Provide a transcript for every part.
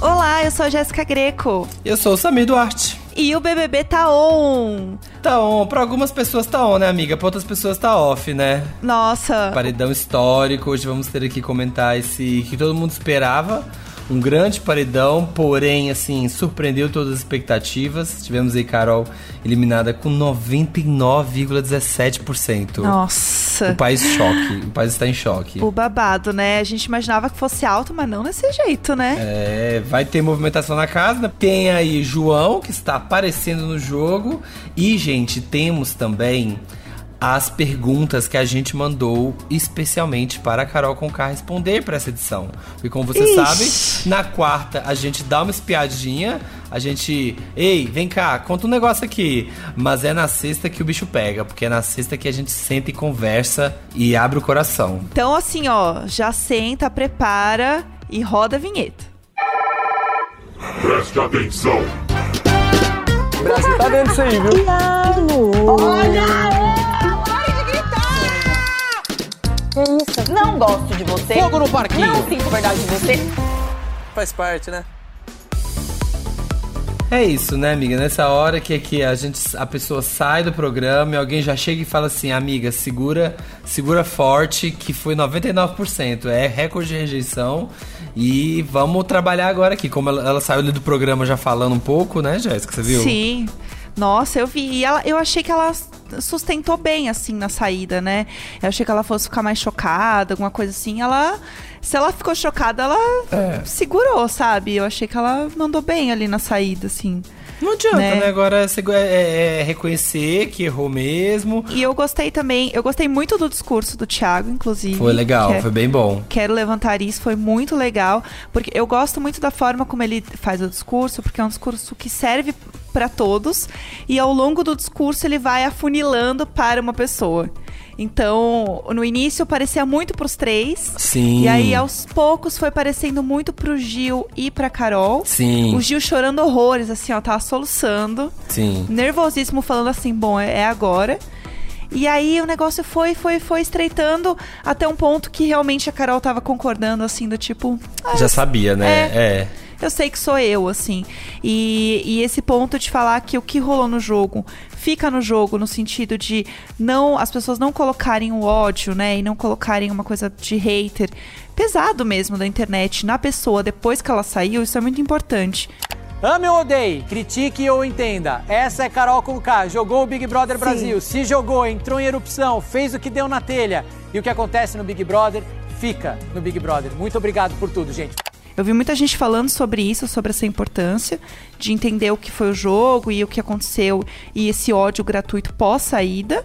Olá, eu sou a Jéssica Greco. Eu sou o Samir Duarte. E o BBB tá on. Tá on. Pra algumas pessoas tá on, né, amiga? Pra outras pessoas tá off, né? Nossa. Paredão histórico. Hoje vamos ter aqui comentar esse que todo mundo esperava um grande paredão, porém, assim, surpreendeu todas as expectativas. Tivemos aí Carol eliminada com 99,17%. Nossa. O país choque. O país está em choque. O babado, né? A gente imaginava que fosse alto, mas não desse jeito, né? É, vai ter movimentação na casa. Né? Tem aí João, que está aparecendo no jogo. E, gente, temos também as perguntas que a gente mandou especialmente para a Carol Conká responder para essa edição. Porque como você Ixi. sabe, na quarta a gente dá uma espiadinha, a gente, ei, vem cá, conta um negócio aqui. Mas é na sexta que o bicho pega, porque é na sexta que a gente senta e conversa e abre o coração. Então assim, ó, já senta, prepara e roda a vinheta. Preste atenção. O Brasil tá vendo isso aí, viu? Olha! Que isso? Não gosto de você. Fogo no parquinho. Não sinto verdade de você. Faz parte, né? É isso, né, amiga? Nessa hora que, que a gente, a pessoa sai do programa e alguém já chega e fala assim, amiga, segura, segura forte, que foi 99%. É recorde de rejeição. E vamos trabalhar agora aqui. Como ela, ela saiu ali do programa já falando um pouco, né, Jéssica? Você viu? Sim. Nossa, eu vi. E ela, eu achei que ela sustentou bem, assim, na saída, né? Eu achei que ela fosse ficar mais chocada, alguma coisa assim. Ela. Se ela ficou chocada, ela é. segurou, sabe? Eu achei que ela mandou bem ali na saída, assim. Não adianta, né? né? Agora é, é, é, reconhecer que errou mesmo. E eu gostei também, eu gostei muito do discurso do Thiago, inclusive. Foi legal, é, foi bem bom. Quero levantar isso, foi muito legal. Porque eu gosto muito da forma como ele faz o discurso, porque é um discurso que serve para todos e ao longo do discurso ele vai afunilando para uma pessoa. Então, no início parecia muito pros três. Sim. E aí, aos poucos, foi parecendo muito pro Gil e pra Carol. Sim. O Gil chorando horrores, assim, ó, tava soluçando. Sim. Nervosíssimo, falando assim, bom, é, é agora. E aí o negócio foi, foi, foi estreitando até um ponto que realmente a Carol tava concordando, assim, do tipo. Ah, Já sabia, né? é. é eu sei que sou eu, assim. E, e esse ponto de falar que o que rolou no jogo fica no jogo no sentido de não as pessoas não colocarem o ódio, né, e não colocarem uma coisa de hater pesado mesmo da internet na pessoa depois que ela saiu, isso é muito importante. Ame ou odeie, critique ou entenda. Essa é Carol Conká, jogou o Big Brother Sim. Brasil, se jogou, entrou em erupção, fez o que deu na telha. E o que acontece no Big Brother fica no Big Brother. Muito obrigado por tudo, gente. Eu vi muita gente falando sobre isso, sobre essa importância de entender o que foi o jogo e o que aconteceu e esse ódio gratuito pós-saída.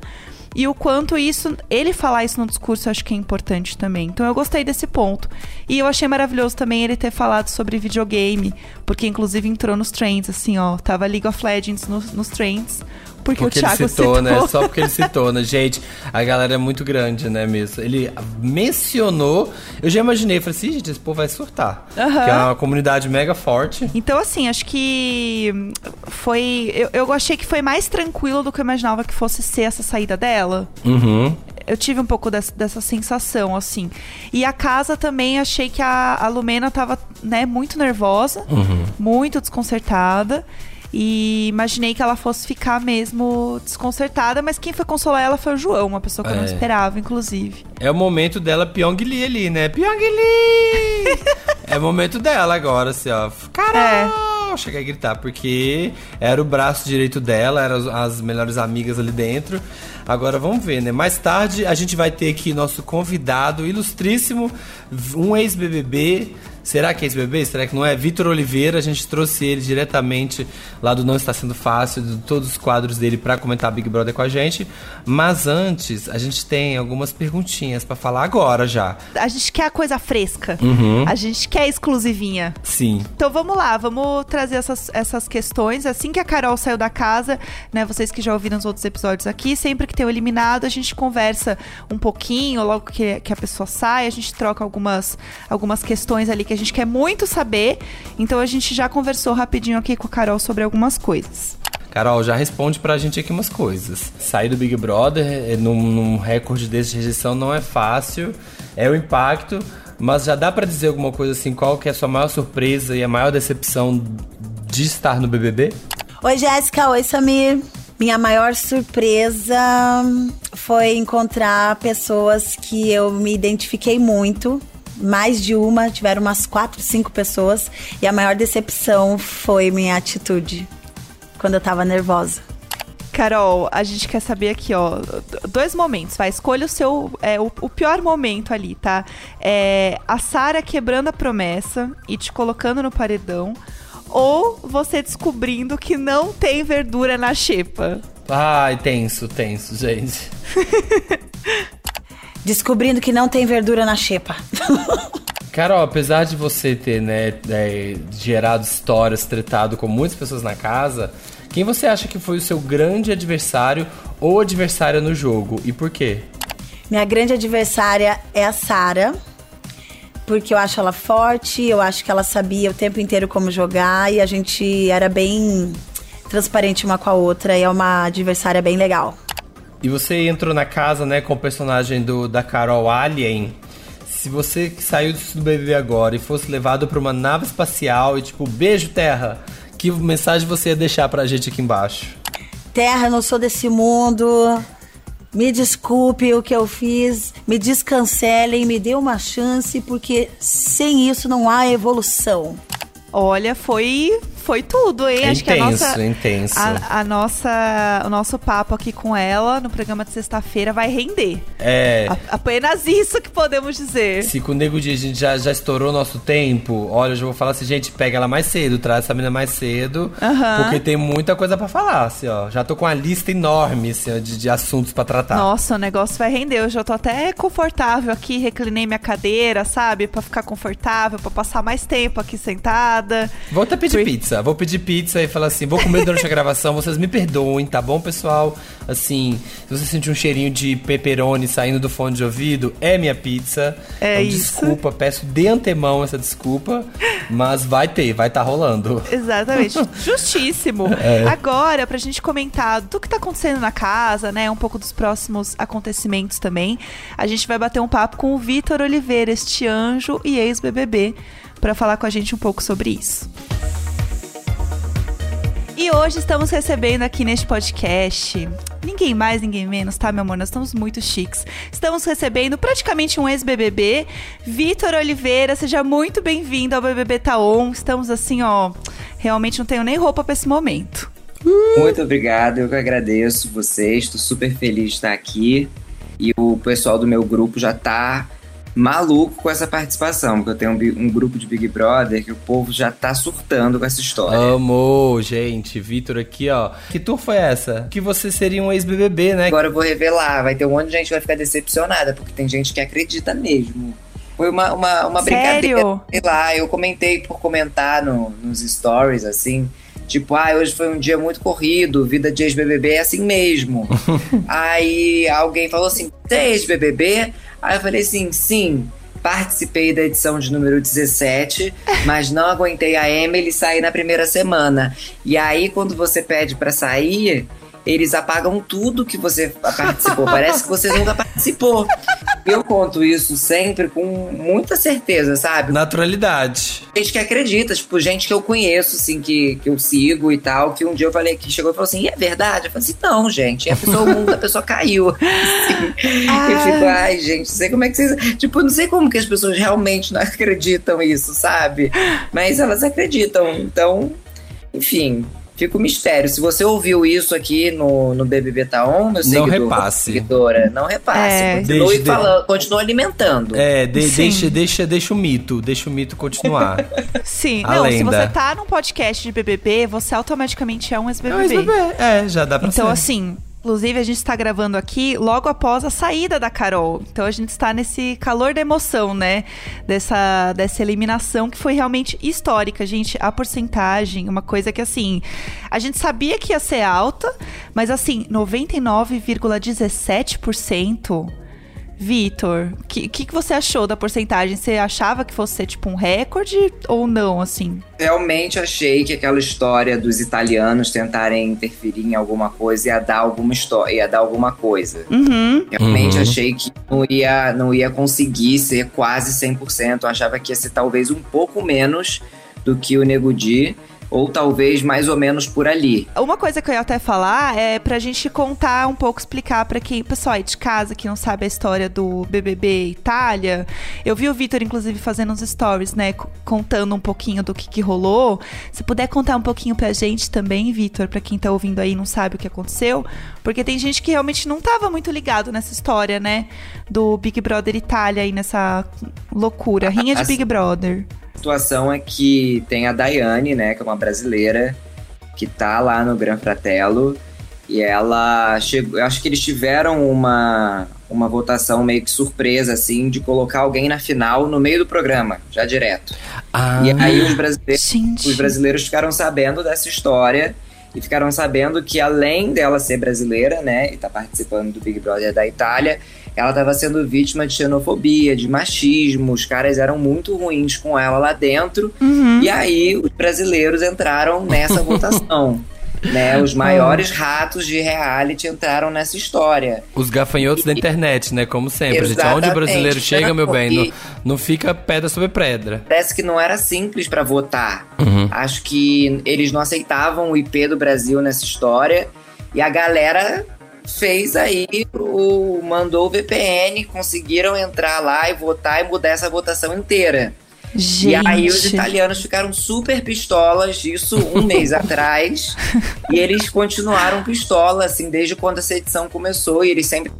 E o quanto isso, ele falar isso no discurso, eu acho que é importante também. Então eu gostei desse ponto. E eu achei maravilhoso também ele ter falado sobre videogame, porque inclusive entrou nos trends, assim, ó. Tava League of Legends nos, nos trends. Porque, porque o Thiago ele citou, citou, né? Só porque ele citou, né? Gente, a galera é muito grande, né, mesmo. Ele mencionou. Eu já imaginei, falei assim, gente, esse povo vai surtar. Uhum. Porque é uma comunidade mega forte. Então, assim, acho que foi. Eu, eu achei que foi mais tranquilo do que eu imaginava que fosse ser essa saída dela. Uhum. Eu tive um pouco dessa, dessa sensação, assim. E a casa também, achei que a, a Lumena tava, né, muito nervosa, uhum. muito desconcertada. E imaginei que ela fosse ficar mesmo desconcertada, mas quem foi consolar ela foi o João, uma pessoa que eu não é. esperava, inclusive. É o momento dela Pyongyi ali, né? Pyongyi! é o momento dela agora, assim, ó. Carol! É. Cheguei a gritar, porque era o braço direito dela, eram as melhores amigas ali dentro. Agora vamos ver, né? Mais tarde a gente vai ter aqui nosso convidado ilustríssimo, um ex-BBB, Será que é esse bebê? Será que não é? Vitor Oliveira, a gente trouxe ele diretamente lá do Não Está Sendo Fácil, de todos os quadros dele para comentar Big Brother com a gente. Mas antes, a gente tem algumas perguntinhas para falar agora já. A gente quer a coisa fresca. Uhum. A gente quer exclusivinha. Sim. Então vamos lá, vamos trazer essas, essas questões. Assim que a Carol saiu da casa, né? Vocês que já ouviram os outros episódios aqui, sempre que tem o eliminado, a gente conversa um pouquinho, logo que, que a pessoa sai, a gente troca algumas, algumas questões ali que a gente quer muito saber. Então a gente já conversou rapidinho aqui com a Carol sobre algumas coisas. Carol, já responde pra gente aqui umas coisas. Sair do Big Brother num, num recorde desse de rejeição não é fácil, é o impacto, Mas já dá pra dizer alguma coisa assim, qual que é a sua maior surpresa e a maior decepção de estar no BBB? Oi, Jéssica. Oi, Samir. Minha maior surpresa foi encontrar pessoas que eu me identifiquei muito. Mais de uma, tiveram umas quatro, cinco pessoas. E a maior decepção foi minha atitude quando eu tava nervosa. Carol, a gente quer saber aqui, ó, dois momentos, vai, escolha o seu, é, o, o pior momento ali, tá? É, a Sara quebrando a promessa e te colocando no paredão, ou você descobrindo que não tem verdura na xepa? Ai, tenso, tenso, gente. Descobrindo que não tem verdura na xepa. Carol, apesar de você ter, né, é, gerado histórias, tretado com muitas pessoas na casa, quem você acha que foi o seu grande adversário ou adversária no jogo e por quê? Minha grande adversária é a Sara, porque eu acho ela forte, eu acho que ela sabia o tempo inteiro como jogar e a gente era bem transparente uma com a outra e é uma adversária bem legal. E você entrou na casa, né, com o personagem do, da Carol Alien. Se você que saiu do BBB agora e fosse levado para uma nave espacial e tipo, beijo terra, que mensagem você ia deixar pra gente aqui embaixo? Terra, eu não sou desse mundo. Me desculpe o que eu fiz, me descancelem, me dê uma chance, porque sem isso não há evolução. Olha, foi foi tudo, hein? É Acho intenso, que a nossa, intenso. A, a, nossa, o nosso papo aqui com ela no programa de sexta-feira vai render. É. A, apenas isso que podemos dizer. Se com o Nego Dia a gente já, já estourou nosso tempo, olha, eu já vou falar assim, gente, pega ela mais cedo, traz essa menina mais cedo, Aham. porque tem muita coisa pra falar, assim, ó. Já tô com uma lista enorme, assim, ó, de, de assuntos pra tratar. Nossa, o negócio vai render. Eu já tô até confortável aqui, reclinei minha cadeira, sabe? Pra ficar confortável, pra passar mais tempo aqui sentada. Vou até pedir Por- pizza. Vou pedir pizza e falar assim: vou comer durante a gravação, vocês me perdoem, tá bom, pessoal? Assim, se você sentir um cheirinho de pepperoni saindo do fone de ouvido, é minha pizza. É Então, isso. Desculpa, peço de antemão essa desculpa, mas vai ter, vai estar rolando. Exatamente. Justíssimo. É. Agora, pra gente comentar do que tá acontecendo na casa, né? Um pouco dos próximos acontecimentos também. A gente vai bater um papo com o Vitor Oliveira, este anjo e ex-BBB, pra falar com a gente um pouco sobre isso. E hoje estamos recebendo aqui neste podcast ninguém mais, ninguém menos, tá, meu amor? Nós estamos muito chiques. Estamos recebendo praticamente um ex-BBB, Vitor Oliveira. Seja muito bem-vindo ao BBB Taon. Estamos assim, ó, realmente não tenho nem roupa pra esse momento. Muito obrigado, eu que agradeço vocês, estou super feliz de estar aqui. E o pessoal do meu grupo já tá maluco com essa participação, porque eu tenho um, um grupo de Big Brother que o povo já tá surtando com essa história. Amor, gente, Vitor aqui, ó. Que tour foi essa? Que você seria um ex-BBB, né? Agora eu vou revelar, vai ter um monte de gente que vai ficar decepcionada, porque tem gente que acredita mesmo. Foi uma, uma, uma brincadeira. Sério? Sei lá, eu comentei por comentar no- nos stories, assim. Tipo, ah, hoje foi um dia muito corrido, vida de ex-BBB é assim mesmo. Aí alguém falou assim: você é ex-BBB? Aí eu falei assim: sim. Participei da edição de número 17, mas não aguentei a Emily saí na primeira semana. E aí, quando você pede pra sair, eles apagam tudo que você participou. Parece que você nunca participou. Eu conto isso sempre com muita certeza, sabe? Naturalidade. Gente que acredita, tipo, gente que eu conheço, assim, que, que eu sigo e tal, que um dia eu falei, que chegou e falou assim, e é verdade? Eu falei assim, não, gente, e a pessoa, o mundo da pessoa caiu. Assim, Eu fico, ai, gente, não sei como é que vocês. Tipo, não sei como que as pessoas realmente não acreditam isso, sabe? Mas elas acreditam, então, enfim. Fica o mistério. Se você ouviu isso aqui no, no BBB Taon, meu seguidor, repasse. seguidora, não repasse. É. Continue, falando, continue alimentando. É, de- deixa, deixa, deixa o mito, deixa o mito continuar. Sim, A não, se lenda. você tá num podcast de BBB, você automaticamente é um É um ex-BBB. ex-BBB. É, já dá pra Então, ser. assim, inclusive a gente está gravando aqui logo após a saída da Carol. Então a gente está nesse calor da emoção, né? Dessa, dessa eliminação que foi realmente histórica, gente. A porcentagem, uma coisa que assim, a gente sabia que ia ser alta, mas assim, 99,17%. Vitor, o que, que, que você achou da porcentagem? Você achava que fosse ser tipo um recorde ou não, assim? Realmente achei que aquela história dos italianos tentarem interferir em alguma coisa ia dar alguma história, ia dar alguma coisa. Uhum. Realmente Uhum. achei que não ia, não ia conseguir ser quase 100%. Eu achava que ia ser talvez um pouco menos do que o Nego Di, ou talvez mais ou menos por ali. Uma coisa que eu ia até falar é pra gente contar um pouco, explicar pra quem, pessoal aí de casa que não sabe a história do BBB Itália. Eu vi o Vitor, inclusive, fazendo uns stories, né, contando um pouquinho do que, que rolou. Se puder contar um pouquinho pra gente também, Vitor, pra quem tá ouvindo aí e não sabe o que aconteceu, porque tem gente que realmente não tava muito ligado nessa história, né, do Big Brother Itália aí nessa loucura, rinha de Assim- Big Brother. A situação é que tem a Daiane, né, que é uma brasileira, que tá lá no Gran Fratello, e ela chegou. Eu acho que eles tiveram uma, uma votação meio que surpresa, assim, de colocar alguém na final no meio do programa, já direto. Ah, E aí os brasileiros. Gente. Os brasileiros ficaram sabendo dessa história e ficaram sabendo que além dela ser brasileira, né, e tá participando do Big Brother da Itália, ela estava sendo vítima de xenofobia, de machismo, os caras eram muito ruins com ela lá dentro. Uhum. E aí os brasileiros entraram nessa votação. Né, os maiores ratos de reality entraram nessa história. os gafanhotos da internet, né? Como sempre, gente. Onde o brasileiro chega, meu bem, não, E- não fica pedra sobre pedra. Parece que não era simples para votar. Uhum. Acho que eles não aceitavam o IP do Brasil nessa história. E a galera fez aí, o, mandou o VPN, conseguiram entrar lá e votar e mudar essa votação inteira. Gente. E aí os italianos ficaram super pistolas, isso um mês atrás. E eles continuaram pistola, assim, desde quando essa edição começou. E eles sempre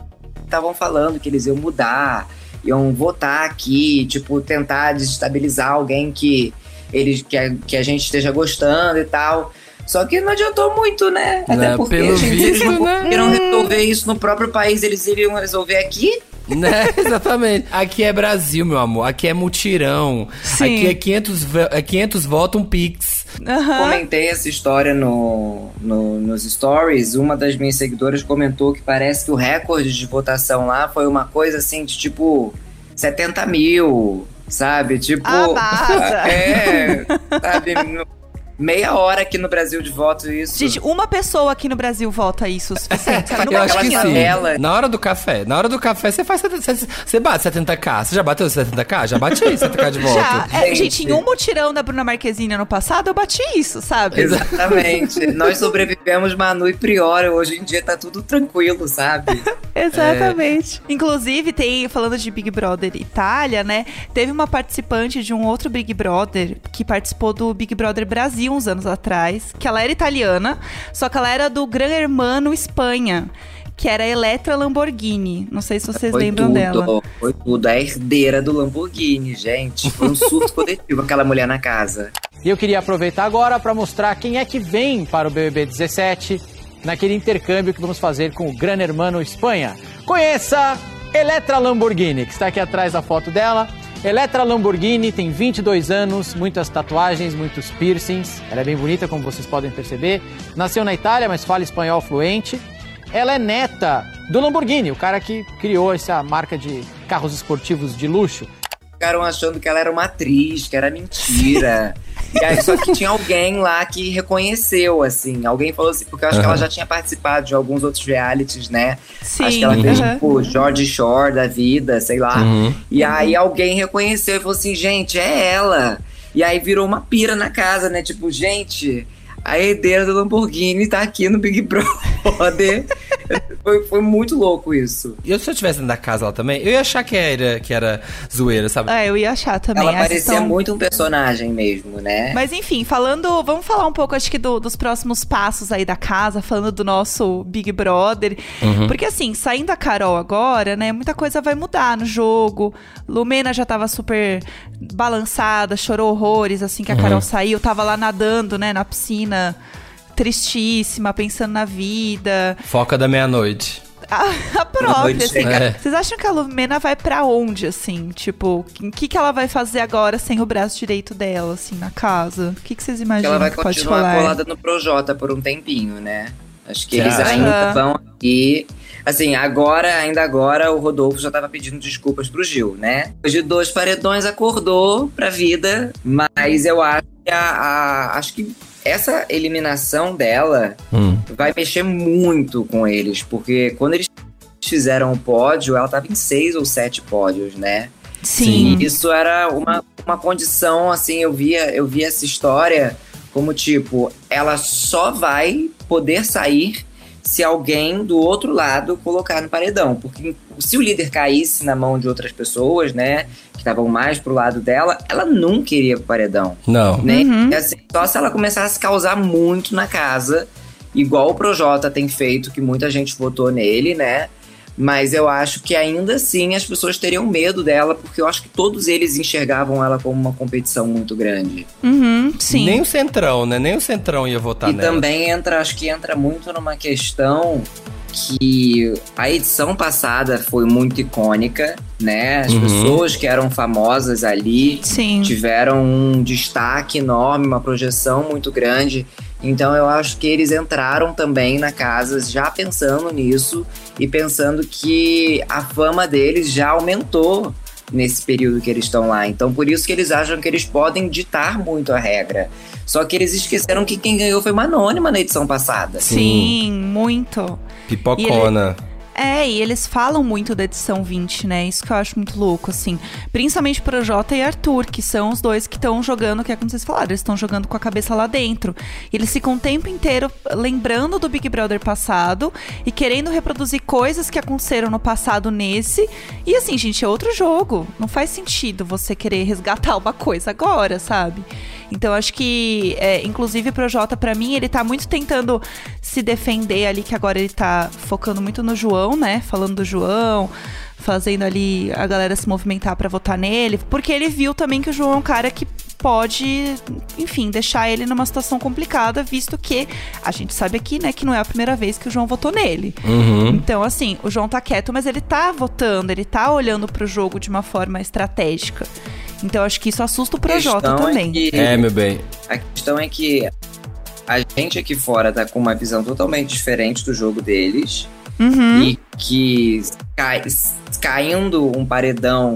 estavam falando que eles iam mudar, iam votar aqui, tipo, tentar desestabilizar alguém que, eles, que, a, que a gente esteja gostando e tal. Só que não adiantou muito, né? Até Né, porque pelo a gente, eles visto, não né? conseguiram resolver isso no próprio país, eles iriam resolver aqui. Né? Exatamente. Aqui é Brasil, meu amor. Aqui é mutirão. Sim. Aqui é 500, ve- é 500 votos, um pix. Aham. Comentei essa história no, no- nos stories. Uma das minhas seguidoras comentou que parece que o recorde de votação lá foi uma coisa assim de tipo 70 mil, sabe? Tipo. Ah, é, sabe? Meia hora aqui no Brasil de voto isso. Gente, uma pessoa aqui no Brasil vota isso o suficiente? Eu acho que sim. Na hora do café. Na hora do café, você faz 70, você, você bate 70k. Você já bateu 70k? Já bati 70k de voto. Já, é, Gente. gente, em um mutirão da Bruna Marquezine ano passado, eu bati isso, sabe? Exatamente. Nós sobrevivemos Manu e Priora. Hoje em dia tá tudo tranquilo, sabe? Exatamente. Inclusive, tem, falando de Big Brother Itália, né? Teve uma participante de um outro Big Brother que participou do Big Brother Brasil uns anos atrás, que ela era italiana, só que ela era do Gran Hermano Espanha. Que era a Eletra Lamborghini. Não sei se vocês Foi lembram tudo, dela. Foi tudo. A herdeira do Lamborghini, gente. Foi um surto coletivo aquela mulher na casa. E eu queria aproveitar agora para mostrar quem é que vem para o BBB 17 naquele intercâmbio que vamos fazer com o Gran Hermano Espanha. Conheça Eletra Lamborghini, que está aqui atrás da foto dela. Eletra Lamborghini tem 22 anos, muitas tatuagens, muitos piercings. Ela é bem bonita, como vocês podem perceber. Nasceu na Itália, mas fala espanhol fluente. Ela é neta do Lamborghini, o cara que criou essa marca de carros esportivos de luxo. Ficaram achando que ela era uma atriz, que era mentira. e aí, só que tinha alguém lá que reconheceu, assim. Alguém falou assim, porque eu acho que ela já tinha participado de alguns outros realities, né? Sim. Acho que ela fez, aham. tipo, George Shore da vida, sei lá. Uhum. E aí alguém reconheceu e falou assim, gente, é ela. E aí virou uma pira na casa, né? Tipo, gente, a herdeira do Lamborghini tá aqui no Big Brother. foi, foi muito louco isso. E eu, se eu estivesse dentro da casa lá também, eu ia achar que era, que era zoeira, sabe? É, eu ia achar também. Ela parecia muito um personagem mesmo, né? Mas enfim, falando, vamos falar um pouco, acho que do- dos próximos passos aí da casa, falando do nosso Big Brother. Porque assim, saindo a Carol agora, né, muita coisa vai mudar no jogo. Lumena já tava super balançada, chorou horrores assim que a Carol saiu, tava lá nadando, né, na piscina, tristíssima, pensando na vida. Foca da meia-noite. A, a própria, Noite assim. É. Vocês acham que a Lumena vai pra onde, assim? Tipo, o que, que ela vai fazer agora sem o braço direito dela, assim, na casa? O que, que vocês Que imaginam ela vai que pode continuar rolar? colada no Projota por um tempinho, né? Acho que eles ainda vão aqui. Assim, agora, ainda agora, o Rodolfo já tava pedindo desculpas pro Gil, né? Depois de dois paredões, acordou pra vida, mas eu acho que, a, a- acho que essa eliminação dela Hum. vai mexer muito com eles, porque quando eles fizeram o pódio, ela tava em seis ou sete pódios, né? Sim. Isso era uma, uma condição, assim, eu via, eu via essa história como tipo, ela só vai poder sair se alguém do outro lado colocar no paredão. Porque se o líder caísse na mão de outras pessoas, né, que estavam mais pro lado dela, ela nunca iria pro paredão. Não. Né? Uhum. Assim, só se ela começasse a causar muito na casa, igual o Projota tem feito, que muita gente votou nele, né? Mas eu acho que ainda assim as pessoas teriam medo dela, porque eu acho que todos eles enxergavam ela como uma competição muito grande. Uhum, sim. Nem o Centrão, né? Nem o Centrão ia votar e nela. também entra, acho que entra muito numa questão que a edição passada foi muito icônica, né? As Uhum. pessoas que eram famosas ali Sim. tiveram um destaque enorme, uma projeção muito grande. Então eu acho que eles entraram também na casa já pensando nisso e pensando que a fama deles já aumentou nesse período que eles estão lá. Então por isso que eles acham que eles podem ditar muito a regra. Só que eles esqueceram que quem ganhou foi uma anônima na edição passada. Sim, muito. Pipocona. É, e eles falam muito da edição 20, né? Isso que eu acho muito louco, assim. Principalmente Projota e Arthur, que são os dois que estão jogando, que é como vocês falaram, eles estão jogando com a cabeça lá dentro. E eles ficam o tempo inteiro lembrando do Big Brother passado e querendo reproduzir coisas que aconteceram no passado nesse. E assim, gente, é outro jogo. Não faz sentido você querer resgatar uma coisa agora, sabe? Então acho que, é, inclusive, o Projota, pra mim, ele tá muito tentando se defender ali, que agora ele tá focando muito no João, né? Falando do João, fazendo ali a galera se movimentar pra votar nele, porque ele viu também que o João é um cara que pode, enfim, deixar ele numa situação complicada, visto que a gente sabe aqui, né, que não é a primeira vez que o João votou nele. Uhum. Então, assim, o João tá quieto, mas ele tá votando, ele tá olhando pro jogo de uma forma estratégica. Então, acho que isso assusta o Projota é também. que- É, meu bem. A questão é que a gente aqui fora tá com uma visão totalmente diferente do jogo deles. Uhum. E que cai- caindo um paredão,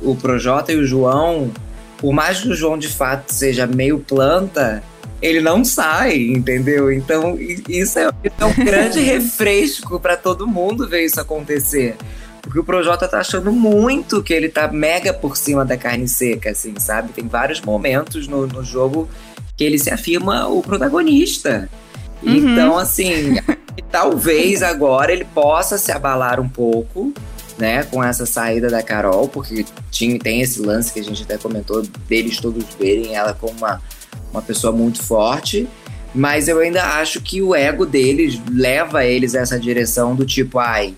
o Projota e o João, por mais que o João de fato seja meio planta, ele não sai, entendeu? Então isso é, é um grande refresco pra todo mundo ver isso acontecer. Porque o Projota tá achando muito que ele tá mega por cima da carne seca, assim, sabe? Tem vários momentos no, no jogo que ele se afirma o protagonista. Uhum. Então, assim, talvez agora ele possa se abalar um pouco, né, com essa saída da Carol, porque tinha, tem esse lance que a gente até comentou deles todos verem ela como uma, uma pessoa muito forte. Mas eu ainda acho que o ego deles leva eles a essa direção do tipo, ai,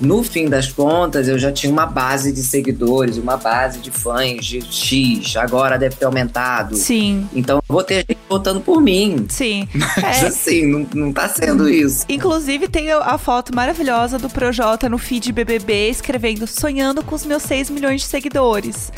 no fim das contas, eu já tinha uma base de seguidores, uma base de fãs de X, agora deve ter aumentado. Sim, Então eu vou ter gente votando por mim. sim. Mas É, assim, não, não tá sendo isso. Inclusive, tem a foto maravilhosa do Projota no feed BBB escrevendo Sonhando com os meus 6 milhões de seguidores.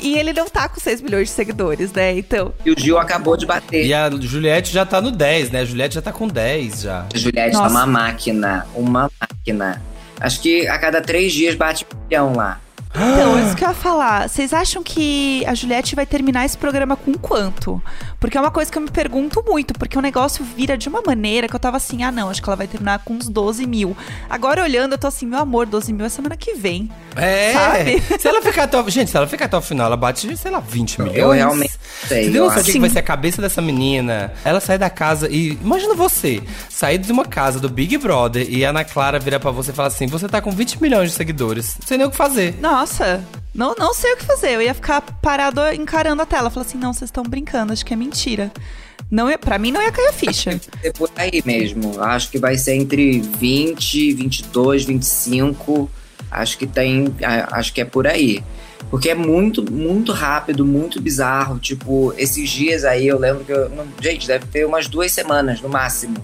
E ele não tá com 6 milhões de seguidores, né? Então, E o Gil acabou de bater. E a Juliette já tá no 10, né? A Juliette já tá com 10 já. A Juliette tá Nossa. uma máquina, uma máquina. Acho que a cada três dias bate um milhão lá. Então, isso que eu ia falar. Vocês acham que a Juliette vai terminar esse programa com quanto? Porque é uma coisa que eu me pergunto muito, porque o negócio vira de uma maneira que eu tava assim, ah não, acho que ela vai terminar com uns 12 mil. Agora olhando, eu tô assim, meu amor, 12 mil é semana que vem. É. Sabe? Se ela ficar até o... Gente, se ela ficar até o final, ela bate, sei lá, 20 milhões. Eu realmente sei. Você tem eu noção acho. de que vai ser a cabeça dessa menina? Ela sai da casa e. Imagina você, sair de uma casa do Big Brother e a Ana Clara virar pra você e falar assim: você tá com 20 milhões de seguidores. Não sei nem o que fazer. Nossa, não, não sei o que fazer. Eu ia ficar parado encarando a tela. Falar assim, não, vocês estão brincando, acho que é mentira. Não ia, pra mim não ia cair a ficha. ser por aí mesmo. Acho que vai ser entre 20, 22, 25. Acho que tem. Acho que é por aí. Porque é muito, muito rápido, muito bizarro. Tipo, esses dias aí eu lembro que eu. Gente, deve ter umas duas semanas no máximo.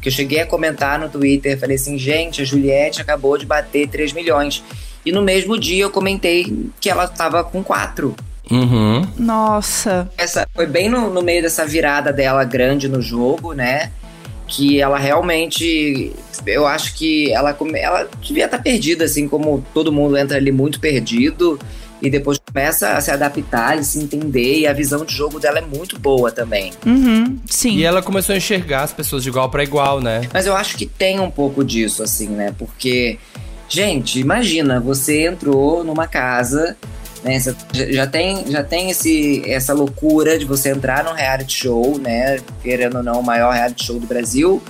Que eu cheguei a comentar no Twitter. Falei assim, gente, a Juliette acabou de bater 3 milhões. E no mesmo dia eu comentei que ela tava com 4. Uhum. Nossa. essa foi bem no, no meio dessa virada dela grande no jogo, né? que ela realmente. Eu acho que ela, ela devia estar perdida, assim como todo mundo entra ali muito perdido. E depois começa a se adaptar e se entender. E a visão de jogo dela é muito boa também. Uhum, sim. E ela começou a enxergar as pessoas de igual pra igual, né? Mas eu acho que tem um pouco disso, assim, né? Porque, gente, imagina, você entrou numa casa, né? Já- tem, já tem esse, essa loucura de você entrar num reality show, né? Querendo ou não, o maior reality show do Brasil.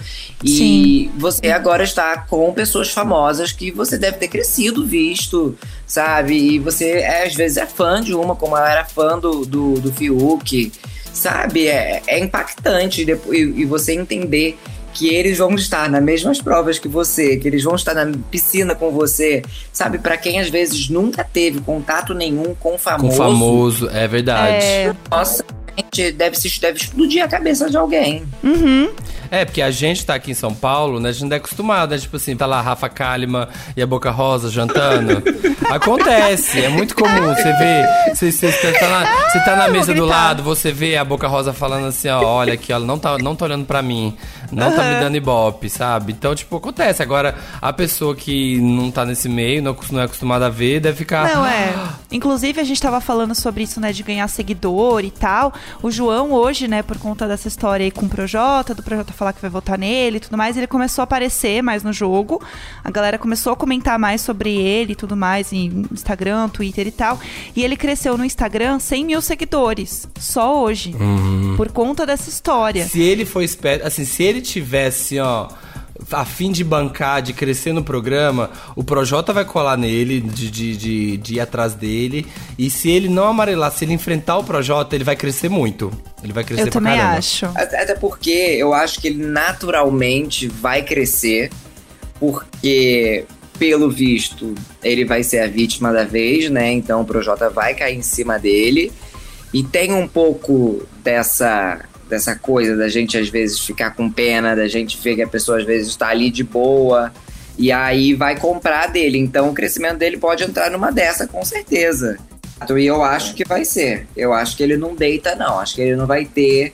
E você agora está com pessoas famosas que você deve ter crescido, visto, sabe? E você, é, às vezes, é fã de uma, como ela era fã do, do, do Fiuk, sabe? É, é impactante e, e você entender que eles vão estar nas mesmas provas que você, que eles vão estar na piscina com você, sabe? Pra quem às vezes nunca teve contato nenhum com o famoso. Com famoso, é verdade. É, Nossa, gente, deve, se, deve explodir a cabeça de alguém. uhum. É, porque a gente tá aqui em São Paulo, né? A gente não é acostumado, né? Tipo assim, tá lá a Rafa Kalimann e a Boca Rosa jantando. Acontece, é muito comum. Você vê, você, você, você tá na, você tá na mesa do lado, você vê a Boca Rosa falando assim, ó, olha aqui, ela não tá, não tá olhando pra mim, não tá me dando ibope, sabe? Então, tipo, acontece. Agora, a pessoa que não tá nesse meio, não, não é acostumada a ver, deve ficar... Não, é. Inclusive, a gente tava falando sobre isso, né, de ganhar seguidor e tal. O João, hoje, né, por conta dessa história aí com o Projota, do Projota falar que vai votar nele e tudo mais, ele começou a aparecer mais no jogo. A galera começou a comentar mais sobre ele e tudo mais em Instagram, Twitter e tal. E ele cresceu no Instagram 100 mil seguidores, só hoje. Por conta dessa história. Se ele for esperto, assim, se ele tivesse, ó, a fim de bancar, de crescer no programa, o Projota vai colar nele, de, de, de, de ir atrás dele. E se ele não amarelar, se ele enfrentar o Projota, ele vai crescer muito. Ele vai crescer Eu pra também caramba. acho. Até até porque eu acho que ele naturalmente vai crescer, porque, pelo visto, ele vai ser a vítima da vez, né? Então o Projota vai cair em cima dele. E tem um pouco dessa, dessa coisa da gente às vezes ficar com pena, da gente ver que a pessoa às vezes está ali de boa. E aí vai comprar dele. Então o crescimento dele pode entrar numa dessa, com certeza. E eu acho que vai ser. Eu acho que ele não deita, não. Acho que ele não vai ter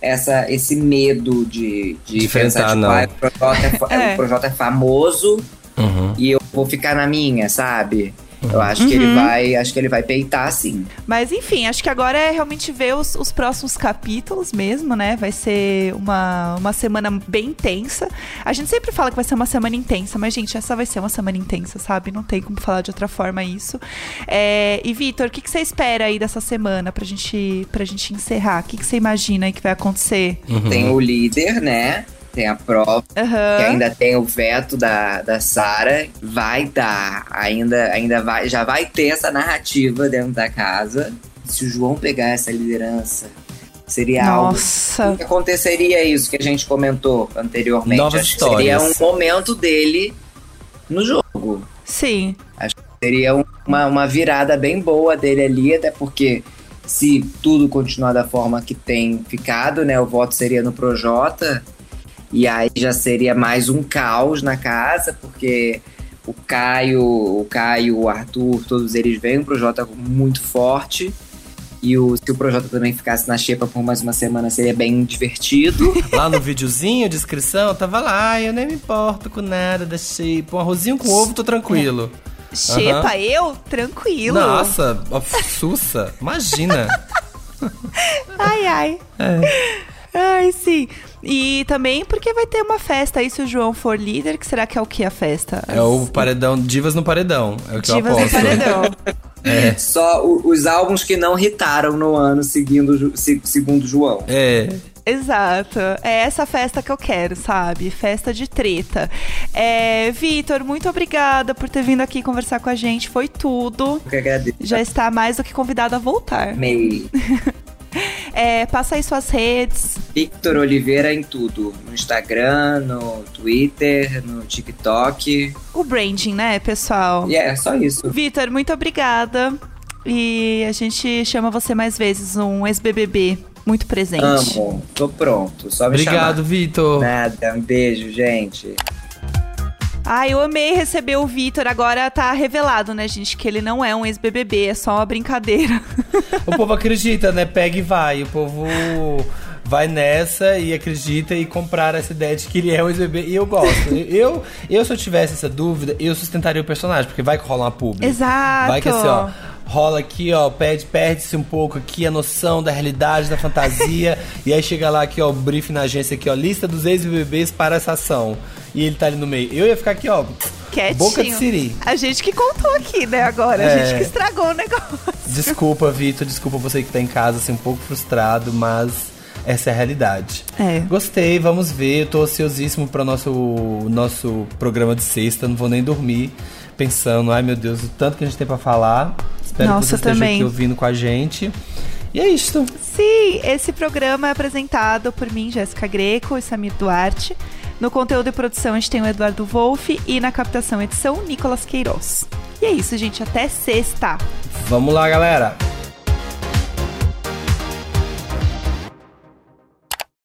essa, esse medo de, de, De pensar, enfrentar, tipo, não. "Ah, o, Projota é, É. o Projota é famoso Uhum. e eu vou ficar na minha, sabe? Eu acho que ele vai. Acho que ele vai peitar sim. Mas enfim, acho que agora é realmente ver os, os próximos capítulos mesmo, né? Vai ser uma, uma semana bem intensa. A gente sempre fala que vai ser uma semana intensa, mas, gente, essa vai ser uma semana intensa, sabe? Não tem como falar de outra forma isso. É, e, Vitor, o que, que você espera aí dessa semana pra gente, pra gente encerrar? O que, que você imagina aí que vai acontecer? Uhum. Tem o líder, né? Tem a prova, que Aham. ainda tem o veto da, da Sara. Vai dar. Ainda, ainda vai, já vai ter essa narrativa dentro da casa. Se o João pegar essa liderança, seria algo Nossa. que aconteceria isso que a gente comentou anteriormente. Novas Acho que seria um histórias. momento dele no jogo. Sim. Seria um- uma, uma virada bem boa dele ali, até porque se tudo continuar da forma que tem ficado, né? O voto seria no Projota. E aí já seria mais um caos na casa, porque o Caio, o Caio, o Arthur, todos eles vêm, o Projota muito forte. E o, se o Projota também ficasse na xepa por mais uma semana, seria bem divertido. Lá no videozinho, descrição, tava lá, eu nem me importo com nada da shape. Um arrozinho com ovo, tô tranquilo. Xepa, eu? Tranquilo. Nossa, sussa, imagina. Ai, ai. Ai, sim. E também porque vai ter uma festa aí se o João for líder, que será que é o que a festa? É o paredão, divas no paredão, é o que Divas eu no aposto. paredão. Só o- os álbuns que não hitaram no ano seguindo, segundo João. É, Exato. É essa festa que eu quero, sabe? Festa de treta. É, Vitor, muito obrigada por ter vindo aqui conversar com a gente. Foi tudo. Eu que agradeço. Já está mais do que convidado a voltar. Amei. É, passa aí suas redes. Victor Oliveira em tudo. No Instagram, no Twitter, no TikTok. O branding, né, pessoal? E é só isso. Vitor, muito obrigada. E a gente chama você mais vezes, um ex-BBB muito presente. Amo. Tô pronto. Só me obrigado. Vitor. Nada. Um beijo, gente. Ai, eu amei receber o Vitor. Agora tá revelado, né, gente, que ele não é um ex-BBB, é só uma brincadeira. O povo acredita, né? Pega e vai. O povo vai nessa e acredita e comprar essa ideia de que ele é um ex-BBB. E eu gosto. eu, eu, se eu tivesse essa dúvida, eu sustentaria o personagem, porque vai que rola uma publi. Exato. Vai que assim, ó rola aqui, ó, perde, perde-se um pouco aqui a noção da realidade, da fantasia. e aí chega lá aqui, ó, o brief na agência aqui, ó, lista dos ex-BBBs para essa ação. E ele tá ali no meio. Eu ia ficar aqui, ó, Quietinho. boca de siri. A gente que contou aqui, né, agora. A É. gente que estragou o negócio. Desculpa, Vitor, desculpa você que tá em casa, assim, um pouco frustrado, mas essa é a realidade. É. Gostei, vamos ver. Eu tô ansiosíssimo para nosso nosso programa de sexta. Não vou nem dormir pensando, ai meu Deus, o tanto que a gente tem pra falar. Espero Nossa, que você esteja também. aqui ouvindo com a gente. E é isto. Sim, esse programa é apresentado por mim, Jéssica Greco e Samir Duarte. No conteúdo e produção a gente tem o Eduardo Wolff e na captação edição, Nicolas Queiroz. E é isso, gente. Até sexta! Vamos lá, galera.